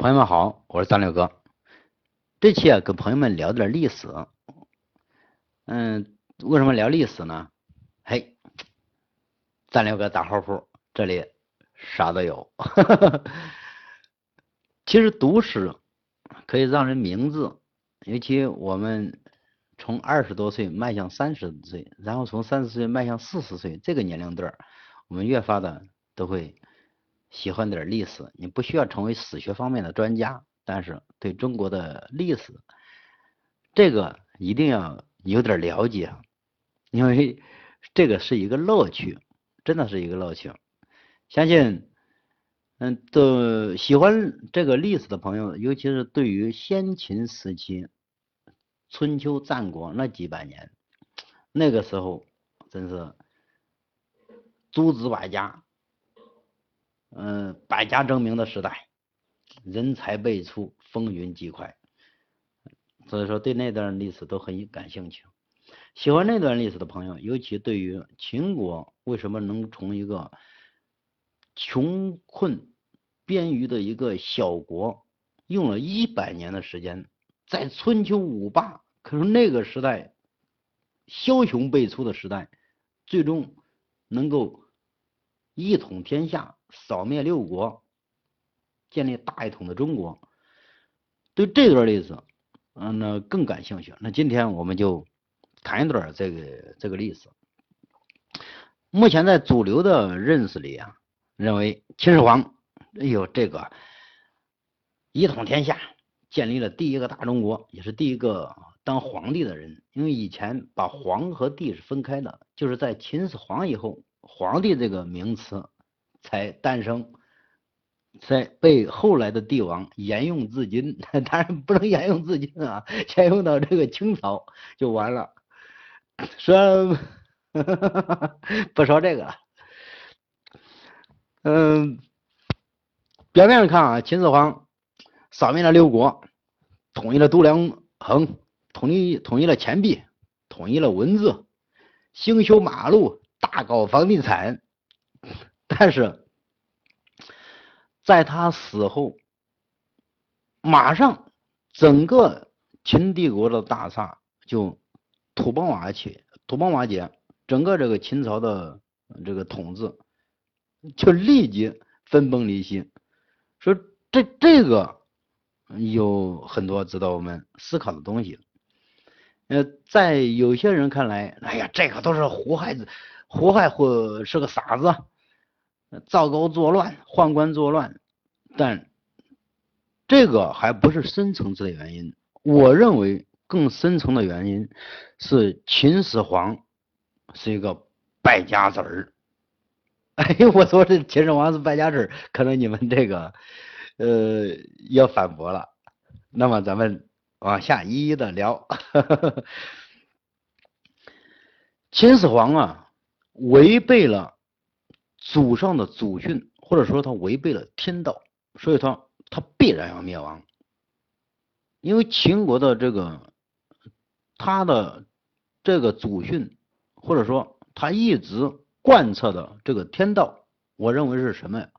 朋友们好，我是张六哥。这期啊，跟朋友们聊点历史。嗯，为什么聊历史呢？嘿，张六哥大号铺这里啥都有。其实读史可以让人明智，尤其我们从二十多岁迈向三十岁，然后从三十岁迈向四十岁这个年龄段，我们越发的都会。喜欢点历史，你不需要成为史学方面的专家，但是对中国的历史，这个一定要有点了解，因为这个是一个乐趣，真的是一个乐趣。相信，嗯，都喜欢这个历史的朋友，尤其是对于先秦时期、春秋战国那几百年，那个时候真是诸子百家。百家争鸣的时代，人才辈出，风云极快，所以说对那段历史都很感兴趣。喜欢那段历史的朋友，尤其对于秦国为什么能从一个穷困边隅的一个小国，用了一百年的时间，在春秋五霸，可是那个时代枭雄辈出的时代，最终能够一统天下。扫灭六国，建立大一统的中国，对这段历史，嗯，那更感兴趣。那今天我们就谈一段这个这个历史。目前在主流的认识里啊，认为秦始皇，哎呦，这个一统天下，建立了第一个大中国，也是第一个当皇帝的人。因为以前把皇和帝是分开的，就是在秦始皇以后，皇帝这个名词。才诞生，才被后来的帝王沿用至今。当然不能沿用至今啊，沿用到这个清朝就完了。说 不说这个了。嗯，表面上看啊，秦始皇扫灭了六国，统一了度量衡，统一统一了钱币，统一了文字，兴修马路，大搞房地产。但是，在他死后，马上整个秦帝国的大厦就土崩瓦解，土崩瓦解，整个这个秦朝的这个统治就立即分崩离析。说这这个有很多值得我们思考的东西。呃，在有些人看来，哎呀，这个都是胡亥子，胡亥或是个傻子。赵高作乱，宦官作乱，但这个还不是深层次的原因。我认为更深层的原因是秦始皇是一个败家子儿。哎，我说这秦始皇是败家子儿，可能你们这个呃要反驳了。那么咱们往下一一的聊。秦始皇啊，违背了。祖上的祖训，或者说他违背了天道，所以他他必然要灭亡。因为秦国的这个他的这个祖训，或者说他一直贯彻的这个天道，我认为是什么呀？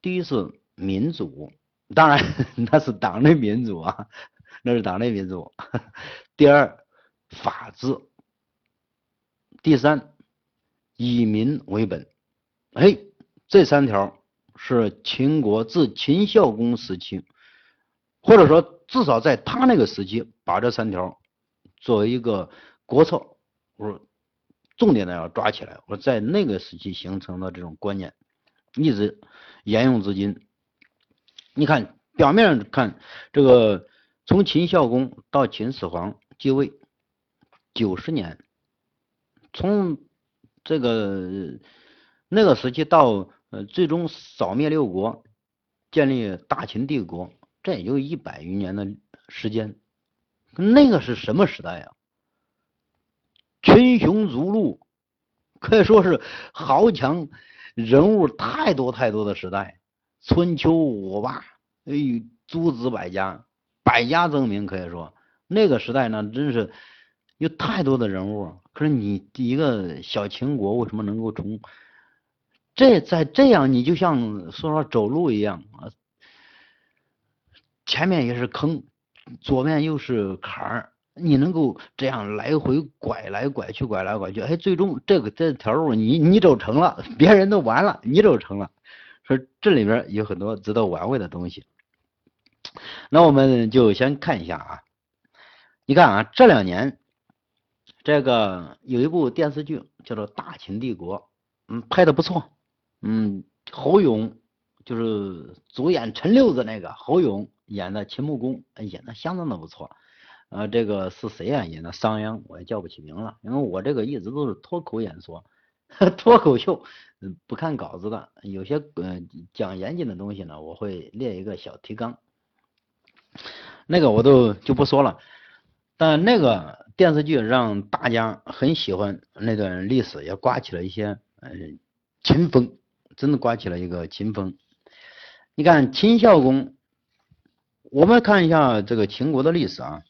第一是民主，当然 那是党内民主啊，那是党内民主。第二，法治。第三。以民为本，哎，这三条是秦国自秦孝公时期，或者说至少在他那个时期，把这三条作为一个国策，我重点的要抓起来。我在那个时期形成的这种观念，一直沿用至今。你看表面上看，这个从秦孝公到秦始皇继位九十年，从这个那个时期到呃最终扫灭六国，建立大秦帝国，这也就一百余年的时间。那个是什么时代呀？群雄逐鹿，可以说是豪强人物太多太多的时代。春秋五霸，哎，诸子百家，百家争鸣，可以说那个时代呢，真是有太多的人物。可是你一个小秦国为什么能够从这在这样？你就像说说走路一样啊，前面也是坑，左面又是坎儿，你能够这样来回拐来拐去，拐来拐去，哎，最终这个这条路你你走成了，别人都完了，你走成了，说这里边有很多值得玩味的东西。那我们就先看一下啊，你看啊，这两年这个有一部电视剧叫做《大秦帝国》，嗯，拍的不错，嗯，侯勇就是主演陈六子那个侯勇演的秦穆公，演的相当的不错，啊，这个是谁啊？演的商鞅，我也叫不起名了，因为我这个一直都是脱口演说，脱口秀，嗯，不看稿子的，有些嗯讲严谨的东西呢，我会列一个小提纲。那个我都就不说了，但那个电视剧让大家很喜欢那段历史，也刮起了一些嗯秦风，真的刮起了一个秦风。你看秦孝公，我们看一下这个秦国的历史啊。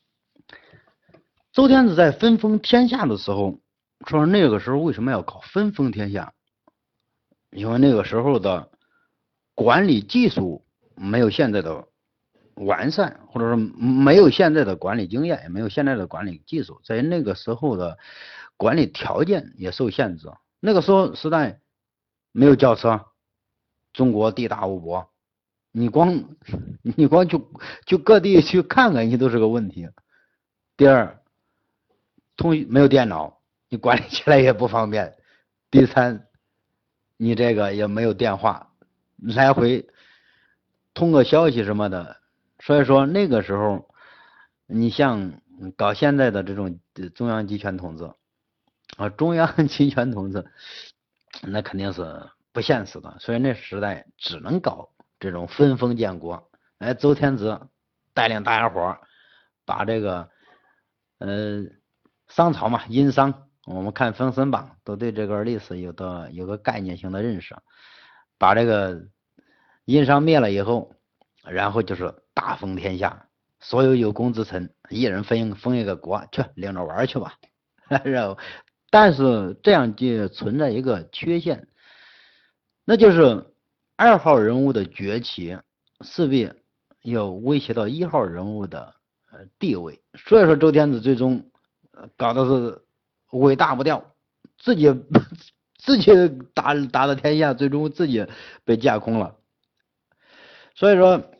周天子在分封天下的时候，说那个时候为什么要搞分封天下？因为那个时候的管理技术没有现在的。完善，或者说没有现在的管理经验，也没有现在的管理技术，在那个时候的管理条件也受限制。那个时候时代没有轿车，中国地大物博，你光你光去去各地去看看，你都是个问题。第二，通没有电脑，你管理起来也不方便。第三，你这个也没有电话，来回通个消息什么的。所以说那个时候，你像搞现在的这种中央集权统治啊，中央集权统治，那肯定是不现实的。所以那时代只能搞这种分封建国。哎，周天子带领大家伙把这个呃商朝嘛，殷商，我们看《封神榜》都对这个历史有的有个概念性的认识。把这个殷商灭了以后，然后就是。大封天下，所有有功之臣，一人分封一个国，去领着玩去吧。然后，但是这样就存在一个缺陷，那就是二号人物的崛起势必要威胁到一号人物的地位。所以说，周天子最终搞的是尾大不掉，自己 自己打打的天下，最终自己被架空了。所以说。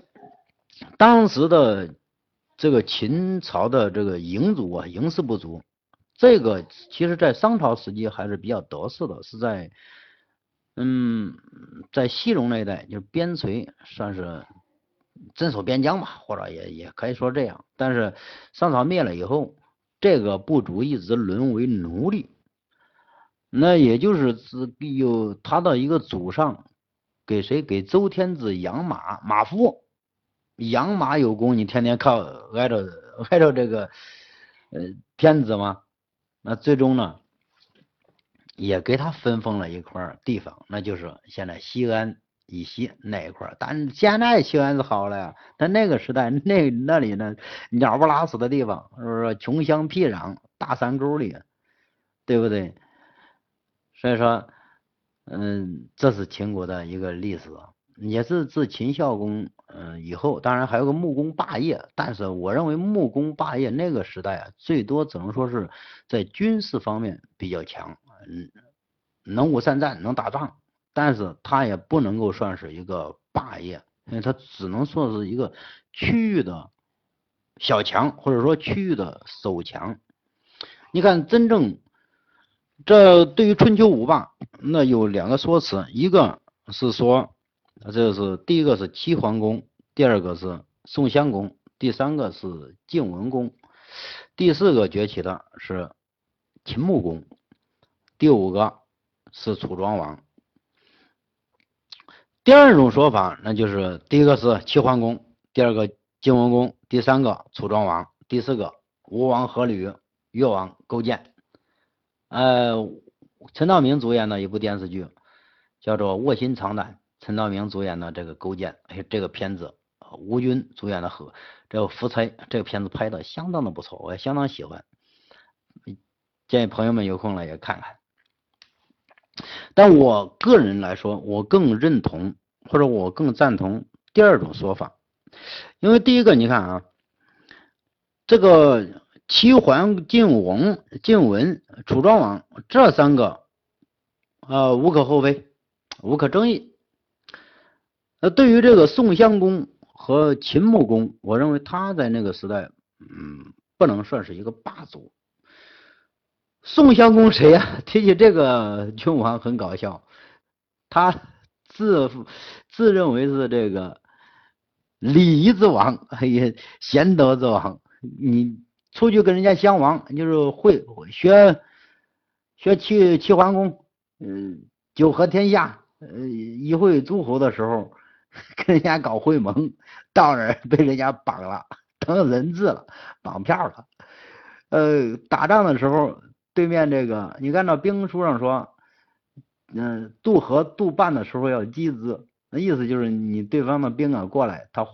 当时的这个秦朝的这个营族啊，营氏部族，这个其实在商朝时期还是比较得势的，是在嗯，在西戎那一带，就是边陲，算是镇守边疆吧，或者也也可以说这样。但是商朝灭了以后，这个部族一直沦为奴隶，那也就是有他的一个祖上给谁？给周天子养马，马夫。养马有功，你天天靠挨着 挨着这个呃天子嘛，那最终呢也给他分封了一块地方，那就是现在西安以西那一块。但现在西安是好了呀，但那个时代 那那里呢鸟不拉屎的地方，是不是穷乡僻壤大山沟里，对不对？所以说，嗯，这是秦国的一个历史。也是自秦孝公嗯以后，当然还有个穆公霸业，但是我认为穆公霸业那个时代啊，最多只能说是在军事方面比较强，嗯，能武善战，能打仗，但是他也不能够算是一个霸业，因为他只能说是一个区域的小强，或者说区域的守强。你看，真正这对于春秋五霸，那有两个说辞，一个是说。那这是第一个是齐桓公，第二个是宋襄公，第三个是晋文公，第四个崛起的是秦穆公，第五个是楚庄王。第二种说法，那就是第一个是齐桓公，第二个晋文公，第三个楚庄王，第四个吴王阖闾，越王勾践。呃，陈道明主演的一部电视剧叫做《卧薪尝胆》。陈道明主演的这个勾践，哎，这个片子，吴军主演的和这个夫差，这个片子拍的相当的不错，我也相当喜欢，建议朋友们有空了也看看。但我个人来说，我更认同或者我更赞同第二种说法，因为第一个你看啊，这个齐桓、晋文、晋文、楚庄王这三个，呃，无可厚非，无可争议。那对于这个宋襄公和秦穆公，我认为他在那个时代，嗯，不能算是一个霸主。宋襄公谁呀？提起这个君王很搞笑，他自自认为是这个礼仪之王，哎呀，贤德之王。你出去跟人家相王，就是会学学齐齐桓公，嗯，九合天下，呃，一会诸侯的时候，跟人家搞会盟，到那儿被人家绑了，当人质了，绑票了。呃，打仗的时候。对面这个，你看到兵书上说，嗯，渡河渡半的时候要击之，那意思就是你对方的兵啊过来，他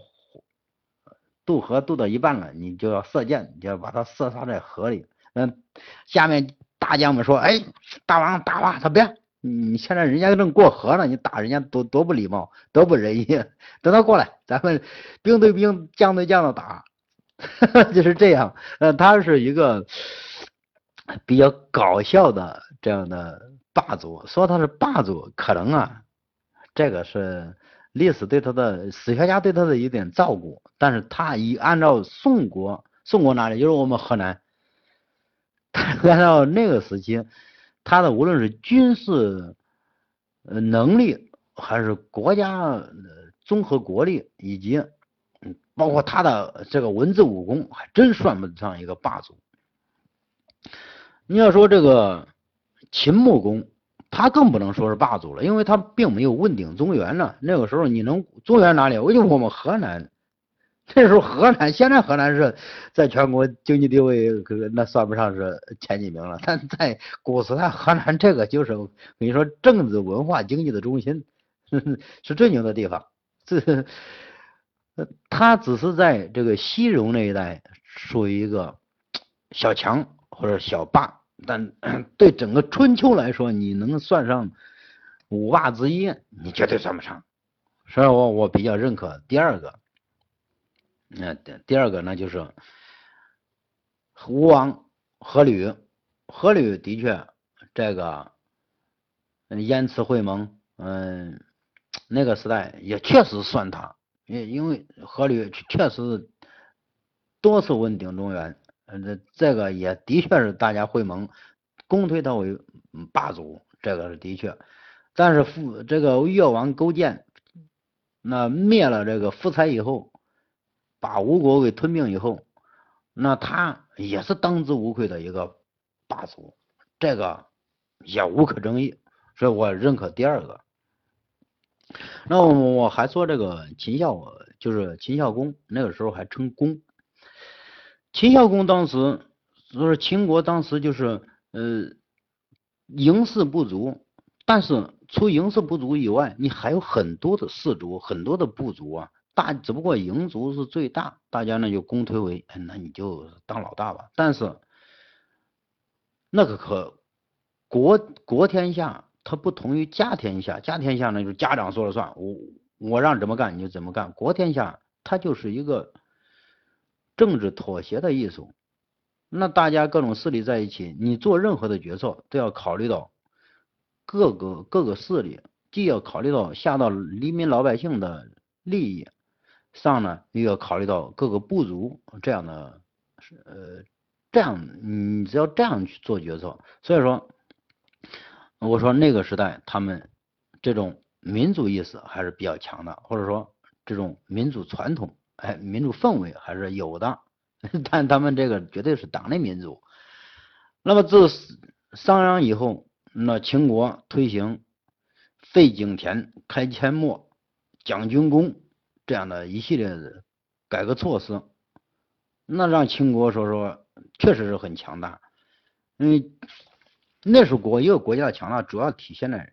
渡河渡到一半了，你就要射箭，就要把他射杀在河里。嗯，下面大将们说，哎，大王大王，他别，你现在人家正过河呢，你打人家多多不礼貌，多不仁义。等他过来，咱们兵对兵，将对将的打，就是这样。呃，他是一个。比较搞笑的这样的霸主，说他是霸主，可能啊，这个是历史对他的史学家对他的一点照顾，但是他以按照宋国，宋国哪里就是我们河南，按照那个时期，他的无论是军事呃能力，还是国家综合国力，以及嗯包括他的这个文字武功，还真算不上一个霸主。你要说这个秦穆公，他更不能说是霸主了，因为他并没有问鼎中原呢。那个时候你能中原哪里？我就我们河南，那时候河南，现在河南是在全国经济地位可那算不上是前几名了，但在古时代，河南这个就是你说政治、文化、经济的中心，是最牛的地方。这，他只是在这个西戎那一带属于一个小强或者小霸。但 对整个春秋来说，你能算上五霸之一，你绝对算不上。所以我我比较认可第二个。那第二个呢，就是吴王阖闾。阖闾的确，这个燕池会盟，嗯，那个时代也确实算他，因因为阖闾确实多次问鼎中原。嗯，这这个也的确是大家会盟，公推他为霸主，这个是的确。但是夫这个越王勾践，那灭了这个夫差以后，把吴国给吞并以后，那他也是当之无愧的一个霸主，这个也无可争议，所以我认可第二个。那我我还说这个秦孝，就是秦孝公，那个时候还称公。秦孝公当时就是秦国当时就是呃营氏不足，但是除营氏不足以外，你还有很多的氏族，很多的部族啊，大只不过营族是最大，大家呢就公推为，那你就当老大吧。但是那个可国国天下，它不同于家天下，家天下呢就是家长说了算，我我让怎么干你就怎么干。国天下它就是一个。政治妥协的艺术，那大家各种势力在一起，你做任何的决策都要考虑到各个各个势力，既要考虑到下到黎民老百姓的利益，上呢又要考虑到各个部族这样的，呃，这样你只要这样去做决策，所以说我说那个时代他们这种民族意识还是比较强的，或者说这种民族传统。哎，民族氛围还是有的，但他们这个绝对是党内民族。那么自商鞅以后，那秦国推行废井田、开阡陌、讲军功这样的一系列的改革措施，那让秦国说说确实是很强大。因为那时候国一个国家的强大，主要体现在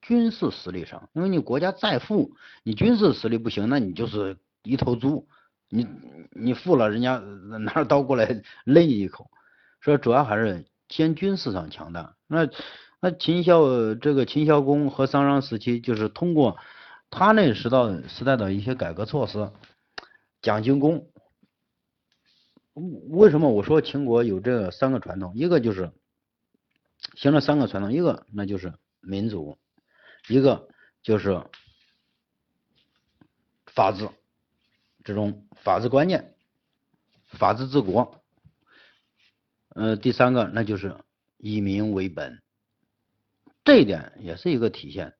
军事实力上。因为你国家再富，你军事实力不行，那你就是。一头猪，你你富了，人家 拿着刀过来勒你一口，所以主要还是先军事上强大。那那秦孝这个秦孝公和商鞅时期，就是通过他那时代时代的一些改革措施，讲军功。为什么我说秦国有这三个传统？一个就是行了三个传统，一个那就是民主，一个就是法治，这种法治观念，法治治国。呃，第三个那就是以民为本，这一点也是一个体现。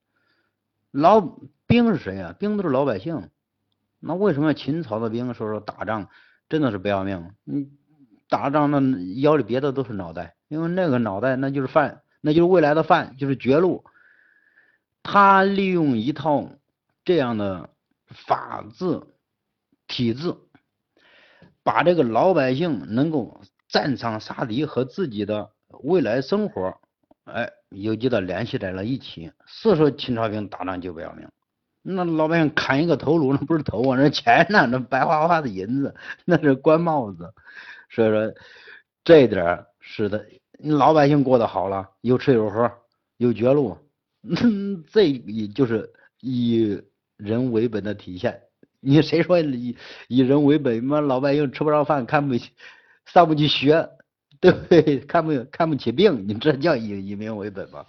老兵是谁呀？兵都是老百姓。那为什么秦朝的兵说说打仗？真的是不要命，你打仗那腰里别的都是脑袋，因为那个脑袋那就是饭，那就是未来的饭，就是绝路。他利用一套这样的法治体制，把这个老百姓能够战场杀敌和自己的未来生活，哎，有机的联系在了一起。所以说秦朝兵打仗就不要命。那老百姓砍一个头颅，那不是头啊，那钱呢？那白花花的银子，那是官帽子。所以说，这点是的，老百姓过得好了，有吃有喝，有绝路，这也就是以人为本的体现。你谁说以以人为本？妈老百姓吃不上饭，看不起，上不去学，对不对？看不看不起病，你这叫以以民为本吗？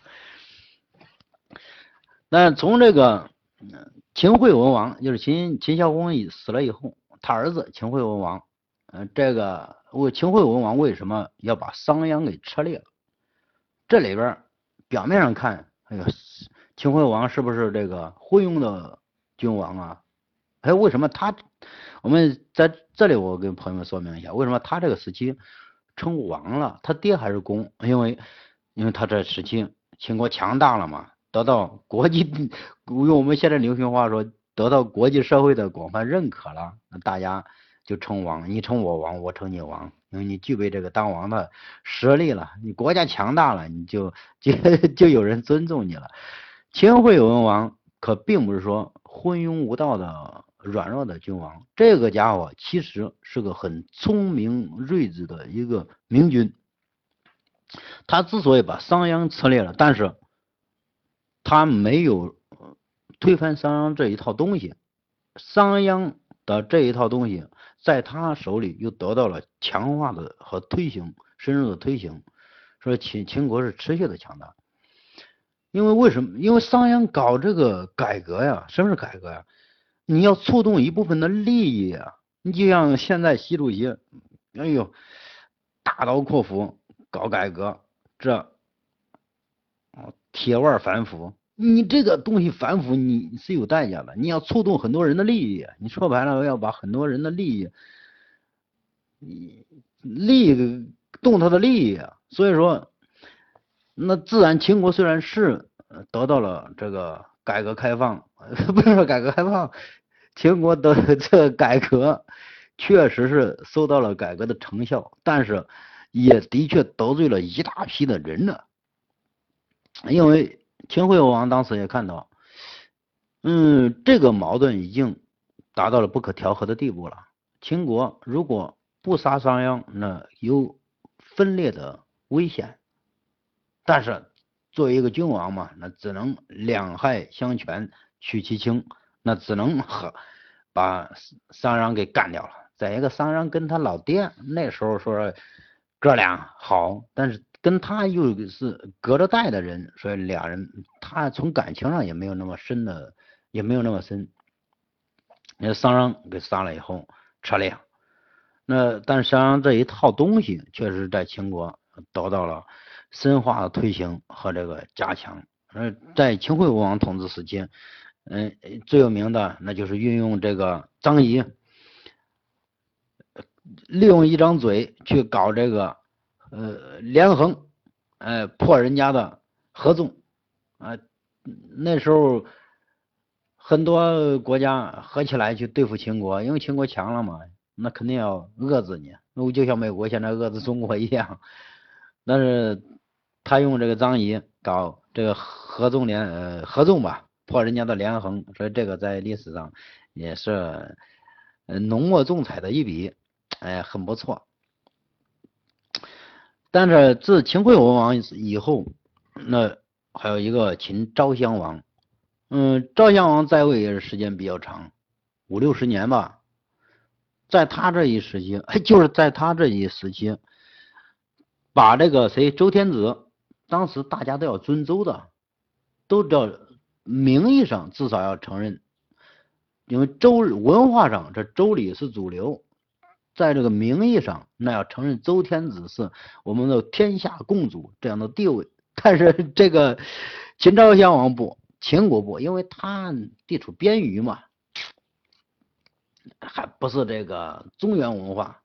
那从这个。秦惠文王就是秦秦孝公死了以后，他儿子秦惠文王，嗯，这个为秦惠文王为什么要把商鞅给车裂了？这里边表面上看，哎呦，秦惠王是不是这个昏庸的君王啊？哎，为什么他？我们在这里我跟朋友们说明一下，为什么他这个时期称王了？他爹还是公？因为因为他这时期秦国强大了嘛。得到国际，用我们现在流行话说，得到国际社会的广泛认可了，那大家就称王，你称我王，我称你王，因为你具备这个当王的实力了，你国家强大了，你就就就有人尊重你了。秦惠文王可并不是说昏庸无道的软弱的君王，这个家伙其实是个很聪明睿智的一个明君。他之所以把商鞅策裂了，但是。他没有推翻商鞅这一套东西，商鞅的这一套东西在他手里又得到了强化的和推行，深入的推行，说秦秦国是持续的强大。因为为什么？因为商鞅搞这个改革呀，什么是改革呀？你要触动一部分的利益啊，你就像现在习主席，哎呦，大刀阔斧搞改革，这。铁腕反腐，你这个东西反腐，你是有代价的。你要触动很多人的利益，你说白了要把很多人的利益，利益动他的利益，所以说，那自然秦国虽然是得到了这个改革开放，不是说改革开放，秦国的这改革确实是收到了改革的成效，但是也的确得罪了一大批的人呢。因为秦惠文王当时也看到，嗯，这个矛盾已经达到了不可调和的地步了。秦国如果不杀商鞅，那有分裂的危险。但是作为一个君王嘛，那只能两害相权取其轻，那只能和把商鞅给干掉了。再一个，商鞅跟他老爹那时候说哥俩好，但是。跟他又是隔着代的人，所以俩人他从感情上也没有那么深的，也没有那么深。那商鞅给杀了以后，撤裂。那但是商鞅这一套东西，确实在秦国得到了深化的推行和这个加强。而在秦惠文王统治时期，嗯，最有名的那就是运用这个张仪，利用一张嘴去搞这个。呃，连横，哎，破人家的合纵，啊，那时候很多国家合起来去对付秦国，因为秦国强了嘛，那肯定要遏制你，那就像美国现在遏制中国一样。但是他用这个张仪搞这个合纵连呃合纵吧，破人家的连横，所以这个在历史上也是浓墨重彩的一笔，哎，很不错。但是自秦惠文王以后，那还有一个秦昭襄王，嗯，昭襄王在位也是时间比较长，五六十年吧。在他这一时期，就是在他这一时期，把这个谁周天子，当时大家都要尊周的，都叫名义上至少要承认，因为周文化上这周礼是主流，在这个名义上那要承认周天子是我们的天下共主这样的地位，但是这个秦昭襄王不，秦国不，因为他地处边隅嘛。还不是这个中原文化，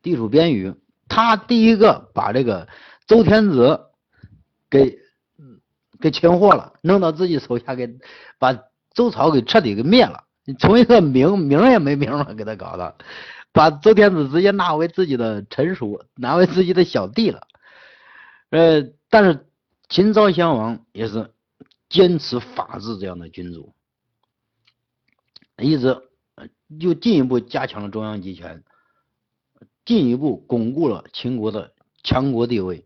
地处边隅，他第一个把这个周天子给给擒获了，弄到自己手下，给把周朝给彻底给灭了。从一个名名也没名了，给他搞的，把周天子直接纳为自己的臣属，纳为自己的小弟了。呃，但是秦昭襄王也是坚持法治这样的君主，一直。又进一步加强了中央集权，进一步巩固了秦国的强国地位。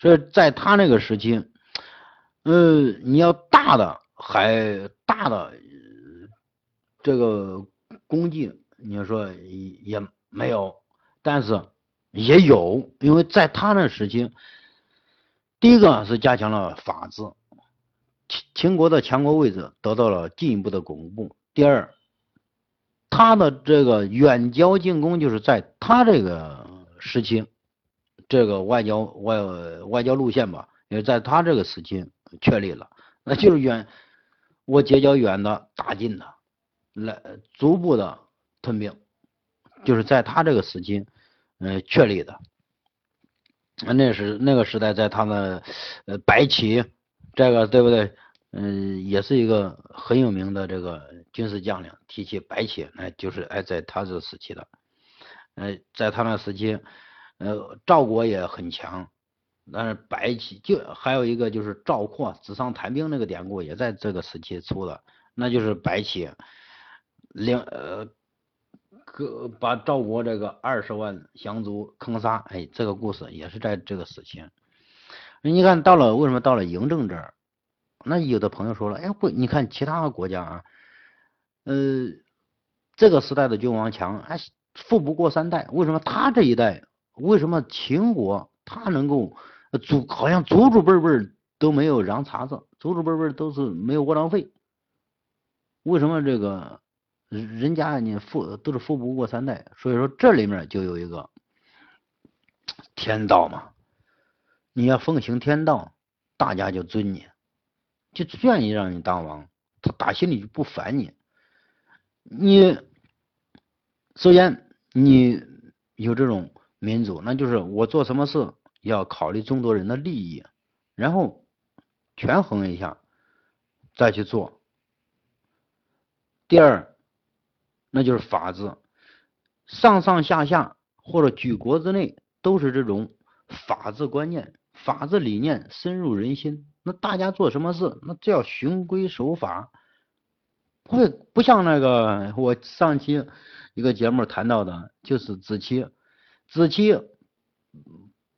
所以在他那个时期，呃，你要大的还大的这个功绩，你要说也没有，但是也有，因为在他那时期，第一个是加强了法治，秦秦国的强国位置得到了进一步的巩固。第二。他的这个远交近攻，就是在他这个时期，这个外交外外交路线吧，也在他这个时期确立了，那就是远我结交远的，打近的，来逐步的吞并，就是在他这个时期，嗯，确立的。那是那个时代，在他的呃白起，这个对不对？嗯，也是一个很有名的这个军事将领。提起白起，那就是哎，在他这时期的，呃，在他那时期，呃，赵国也很强，但是白起就还有一个就是赵括纸上谈兵那个典故，也在这个时期出的，那就是白起领呃，个把赵国这个二十万降卒坑杀，哎，这个故事也是在这个时期。你看到了为什么到了嬴政这儿？那有的朋友说了，哎，不，你看其他的国家啊，呃，这个时代的君王强，还富不过三代，为什么他这一代，为什么秦国他能够祖好像祖祖辈辈都没有让茬子，祖祖辈辈都是没有窝囊废，为什么这个人家你富都是富不过三代？所以说这里面就有一个天道嘛，你要奉行天道，大家就尊你。就愿意让你当王，他打心里就不烦你。你首先你有这种民主，那就是我做什么事要考虑众多人的利益，然后权衡一下再去做。第二，那就是法治，上上下下或者举国之内都是这种法治观念、法治理念深入人心。那大家做什么事，那就要循规守法，不会不像那个我上期一个节目谈到的，就是子期，子期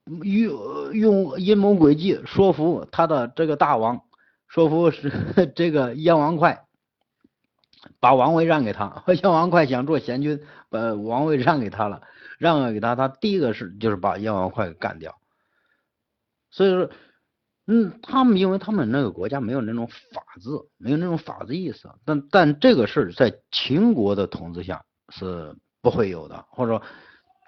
用用阴谋诡计说服他的这个大王，说服是 这个燕王哙，把王位让给他。燕王哙想做贤君，把王位让给他了，让给他，他第一个事就是把燕王哙给干掉。所以说。嗯，他们因为他们那个国家没有那种法治，没有那种法治意识，但但这个事在秦国的统治下是不会有的，或者说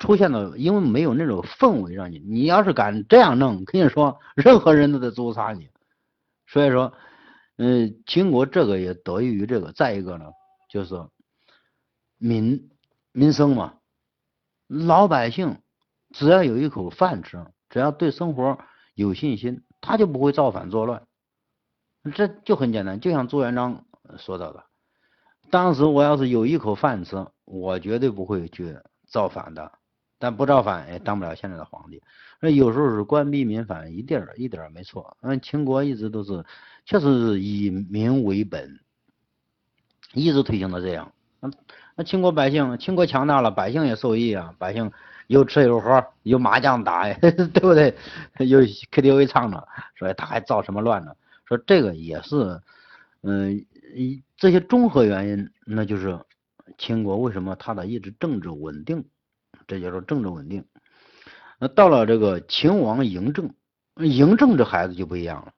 出现的，因为没有那种氛围让你，你要是敢这样弄，跟你说任何人都得诛杀你。所以说，嗯，秦国这个也得益于这个。再一个呢，就是民民生嘛，老百姓只要有一口饭吃，只要对生活有信心。他就不会造反作乱，这就很简单，就像朱元璋说到的，当时我要是有一口饭吃，我绝对不会去造反的，但不造反也当不了现在的皇帝。那有时候是官逼民反，一点儿一点儿没错。嗯，秦国一直都是，确实是以民为本，一直推行的这样。那那秦国百姓，秦国强大了，百姓也受益啊，百姓。有吃有喝有麻将打呀，对不对？有 KTV 唱着，所以他还造什么乱呢？说这个也是，嗯，这些综合原因，那就是秦国为什么他的一直政治稳定？这叫做政治稳定。那到了这个秦王嬴政，嬴政这孩子就不一样了，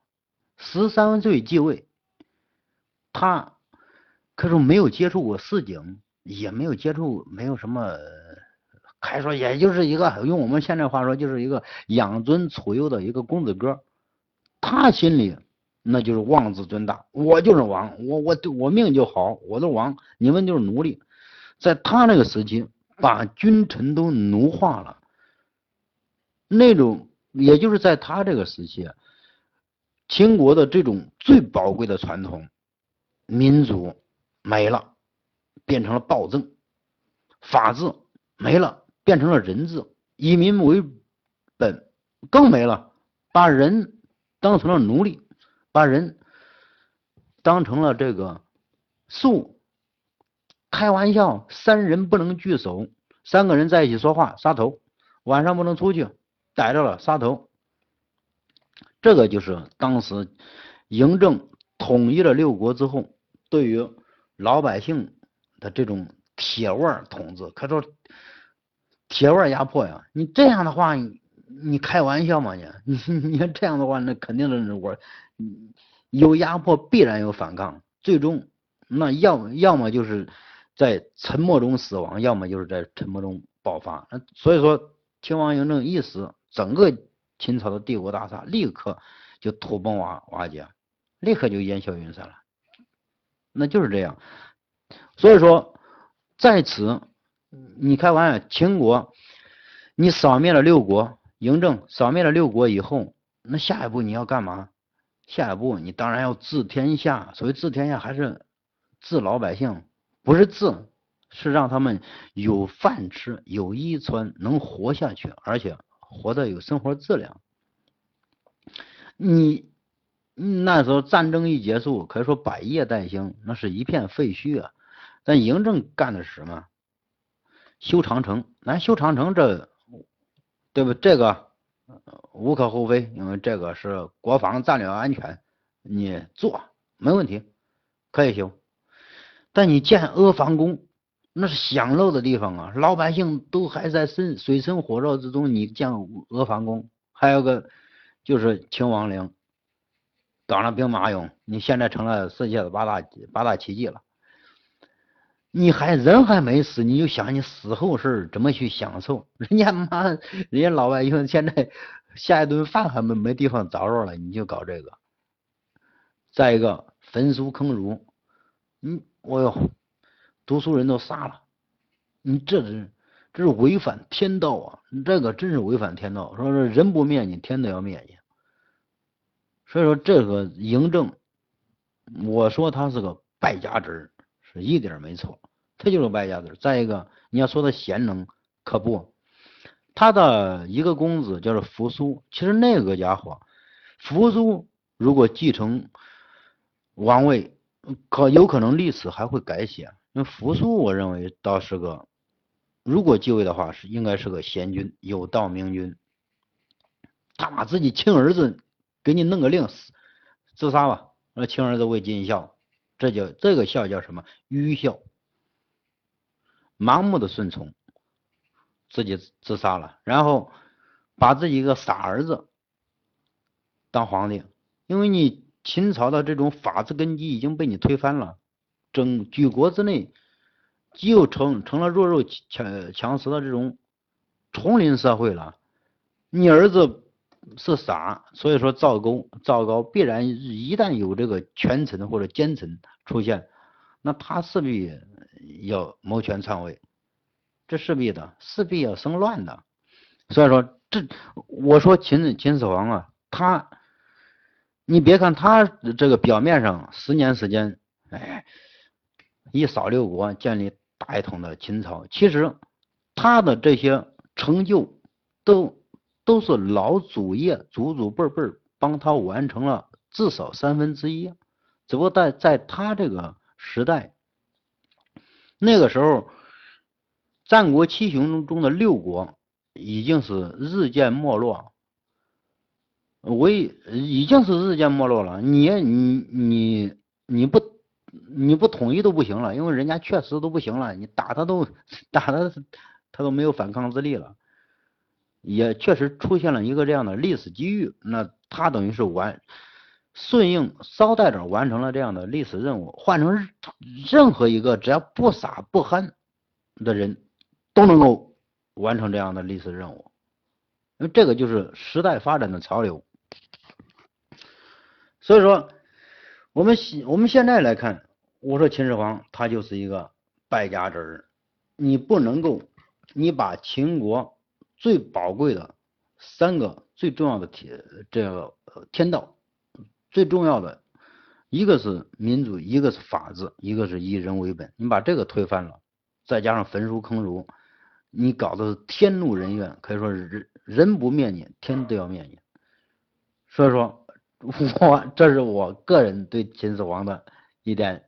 十三岁继位，他可是没有接触过市井，也没有接触，没有什么，还说也就是一个用我们现在话说，就是一个养尊处优的一个公子哥，他心里。那就是妄自尊大，我就是王，我我我命就好，我的王，你们就是奴隶。在他那个时期，把君臣都奴化了，那种也就是在他这个时期，秦国的这种最宝贵的传统民族没了，变成了暴政，法治没了，变成了人治，以民为本更没了，把人当成了奴隶。把人当成了这个树，开玩笑，三人不能聚首，三个人在一起说话杀头，晚上不能出去，逮着了杀头。这个就是当时嬴政统一了六国之后，对于老百姓的这种铁腕统治，可说铁腕压迫呀。你这样的话，你开玩笑吗？你你你看这样的话，那肯定是我。有压迫必然有反抗，最终那要要么就是在沉默中死亡，要么就是在沉默中爆发。所以说，秦王嬴政一死，整个秦朝的帝国大厦立刻就土崩瓦瓦解，立刻就烟消云散了。那就是这样。所以说，在此你开玩笑，秦国你扫灭了六国，嬴政扫灭了六国以后，那下一步你要干嘛？下一步，你当然要治天下。所谓治天下，还是治老百姓，不是治，是让他们有饭吃、有衣穿，能活下去，而且活得有生活质量。你那时候战争一结束，可以说百业待兴，那是一片废墟啊。但嬴政干的是什么？修长城。咱修长城，这对不？这个。无可厚非，因为这个是国防战略安全，你做没问题，可以修。但你建阿房宫，那是享乐的地方啊，老百姓都还在深水深火热之中，你建阿房宫，还有个就是秦王陵，当了兵马俑，你现在成了世界的八大八大奇迹了。你还人还没死，你就想你死后事怎么去享受？人家妈，人家老百姓现在下一顿饭还没没地方着着了，你就搞这个。再一个焚书坑儒，嗯我哟，读书人都杀了，你这是这是违反天道啊！这个真是违反天道，说是人不灭你，天都要灭你。所以说这个嬴政，我说他是个败家子儿。是一点没错，他就是败家子。再一个，你要说他贤能，可不，他的一个公子叫做扶苏。其实那个家伙，扶苏如果继承王位，可有可能历史还会改写。那扶苏，我认为倒是个，如果继位的话，是应该是个贤君，有道明君。他把自己亲儿子给你弄个令，自杀吧，让亲儿子为尽孝。这叫这个孝叫什么？愚孝，盲目的顺从，自己自杀了，然后把自己一个傻儿子当皇帝，因为你秦朝的这种法治根基已经被你推翻了，整举国之内就成成了弱肉强强食的这种丛林社会了，你儿子。是傻，所以说赵高赵高必然一旦有这个权臣或者奸臣出现，那他势必要谋权篡位，这势必的，势必要生乱的。所以说这我说秦秦始皇啊，他你别看他这个表面上十年时间，哎，一扫六国，建立大一统的秦朝，其实他的这些成就都。都是老祖业祖祖辈辈帮他完成了至少三分之一，只不过在在他这个时代，那个时候，战国七雄中的六国已经是日渐没落，为已经是日渐没落了。你你你你不你不统一都不行了，因为人家确实都不行了，你打他都打他，他都没有反抗之力了，也确实出现了一个这样的历史机遇，那他等于是完顺应捎带着完成了这样的历史任务，换成任何一个只要不傻不憨的人都能够完成这样的历史任务，因为这个就是时代发展的潮流，所以说我们现我们现在来看。我说秦始皇他就是一个败家子儿，你不能够，你把秦国最宝贵的三个最重要的天这个天道，最重要的一个是民主，一个是法治，一个是以人为本，你把这个推翻了，再加上焚书坑儒，你搞的是天怒人怨，可以说是人人不灭你，天都要灭你。所以说，我这是我个人对秦始皇的一点。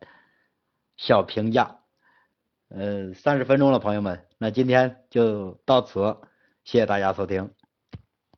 小评价，呃，三十分钟了，朋友们，那今天就到此，谢谢大家收听。